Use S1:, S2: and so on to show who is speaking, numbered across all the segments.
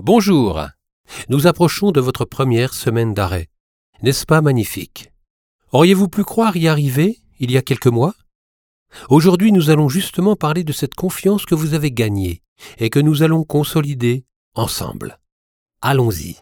S1: Bonjour. Nous approchons de votre première semaine d'arrêt. N'est-ce pas magnifique? Auriez-vous pu croire y arriver il y a quelques mois? Aujourd'hui, nous allons justement parler de cette confiance que vous avez gagnée et que nous allons consolider ensemble. Allons-y.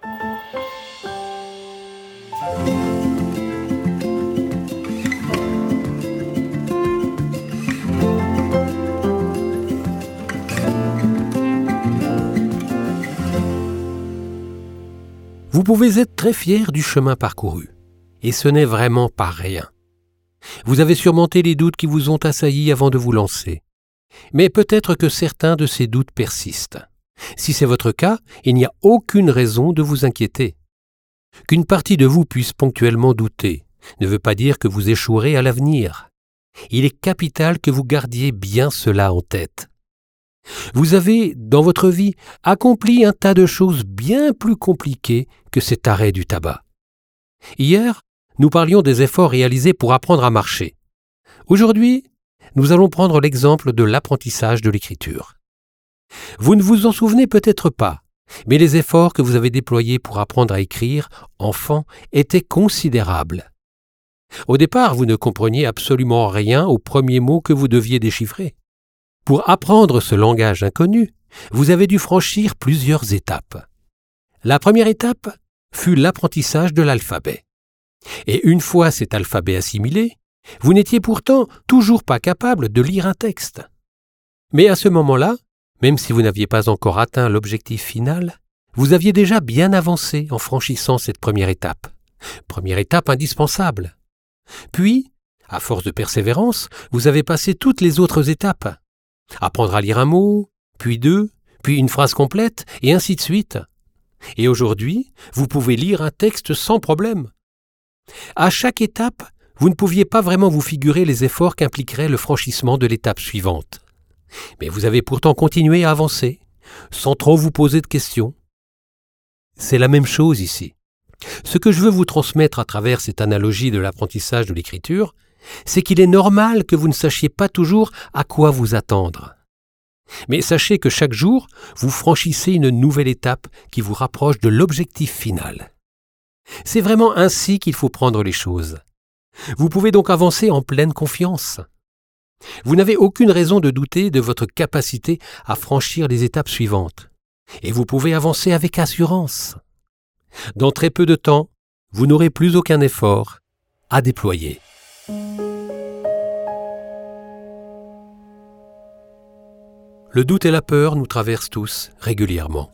S1: Vous pouvez être très fier du chemin parcouru. Et ce n'est vraiment pas rien. Vous avez surmonté les doutes qui vous ont assaillis avant de vous lancer. Mais peut-être que certains de ces doutes persistent. Si c'est votre cas, il n'y a aucune raison de vous inquiéter. Qu'une partie de vous puisse ponctuellement douter ne veut pas dire que vous échouerez à l'avenir. Il est capital que vous gardiez bien cela en tête. Vous avez, dans votre vie, accompli un tas de choses bien plus compliquées que cet arrêt du tabac. Hier, nous parlions des efforts réalisés pour apprendre à marcher. Aujourd'hui, nous allons prendre l'exemple de l'apprentissage de l'écriture. Vous ne vous en souvenez peut-être pas, mais les efforts que vous avez déployés pour apprendre à écrire, enfant, étaient considérables. Au départ, vous ne compreniez absolument rien aux premiers mots que vous deviez déchiffrer. Pour apprendre ce langage inconnu, vous avez dû franchir plusieurs étapes. La première étape fut l'apprentissage de l'alphabet. Et une fois cet alphabet assimilé, vous n'étiez pourtant toujours pas capable de lire un texte. Mais à ce moment-là, même si vous n'aviez pas encore atteint l'objectif final, vous aviez déjà bien avancé en franchissant cette première étape. Première étape indispensable. Puis, à force de persévérance, vous avez passé toutes les autres étapes, apprendre à lire un mot, puis deux, puis une phrase complète, et ainsi de suite. Et aujourd'hui, vous pouvez lire un texte sans problème. À chaque étape, vous ne pouviez pas vraiment vous figurer les efforts qu'impliquerait le franchissement de l'étape suivante. Mais vous avez pourtant continué à avancer, sans trop vous poser de questions. C'est la même chose ici. Ce que je veux vous transmettre à travers cette analogie de l'apprentissage de l'écriture, c'est qu'il est normal que vous ne sachiez pas toujours à quoi vous attendre. Mais sachez que chaque jour, vous franchissez une nouvelle étape qui vous rapproche de l'objectif final. C'est vraiment ainsi qu'il faut prendre les choses. Vous pouvez donc avancer en pleine confiance. Vous n'avez aucune raison de douter de votre capacité à franchir les étapes suivantes, et vous pouvez avancer avec assurance. Dans très peu de temps, vous n'aurez plus aucun effort à déployer. Le doute et la peur nous traversent tous régulièrement.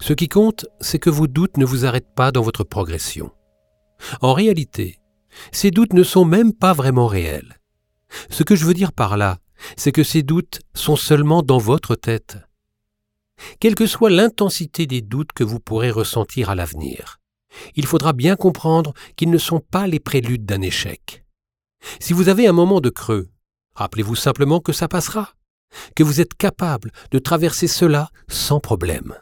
S1: Ce qui compte, c'est que vos doutes ne vous arrêtent pas dans votre progression. En réalité, ces doutes ne sont même pas vraiment réels. Ce que je veux dire par là, c'est que ces doutes sont seulement dans votre tête. Quelle que soit l'intensité des doutes que vous pourrez ressentir à l'avenir, il faudra bien comprendre qu'ils ne sont pas les préludes d'un échec. Si vous avez un moment de creux, rappelez-vous simplement que ça passera que vous êtes capable de traverser cela sans problème.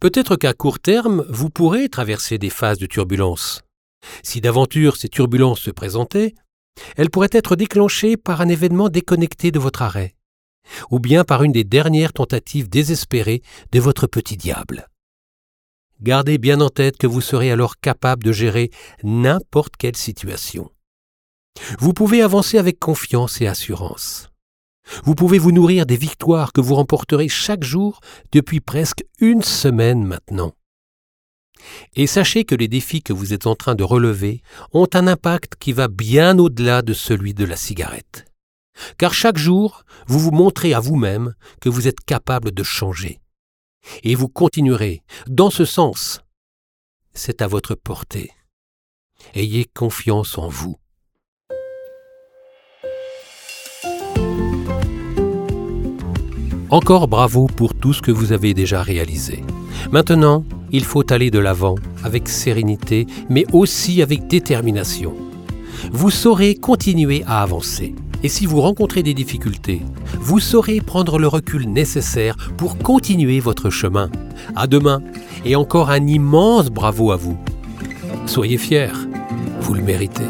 S1: Peut-être qu'à court terme, vous pourrez traverser des phases de turbulence. Si d'aventure ces turbulences se présentaient, elles pourraient être déclenchées par un événement déconnecté de votre arrêt, ou bien par une des dernières tentatives désespérées de votre petit diable. Gardez bien en tête que vous serez alors capable de gérer n'importe quelle situation. Vous pouvez avancer avec confiance et assurance. Vous pouvez vous nourrir des victoires que vous remporterez chaque jour depuis presque une semaine maintenant. Et sachez que les défis que vous êtes en train de relever ont un impact qui va bien au-delà de celui de la cigarette. Car chaque jour, vous vous montrez à vous-même que vous êtes capable de changer. Et vous continuerez dans ce sens. C'est à votre portée. Ayez confiance en vous. Encore bravo pour tout ce que vous avez déjà réalisé. Maintenant, il faut aller de l'avant avec sérénité, mais aussi avec détermination. Vous saurez continuer à avancer. Et si vous rencontrez des difficultés, vous saurez prendre le recul nécessaire pour continuer votre chemin. À demain, et encore un immense bravo à vous. Soyez fiers, vous le méritez.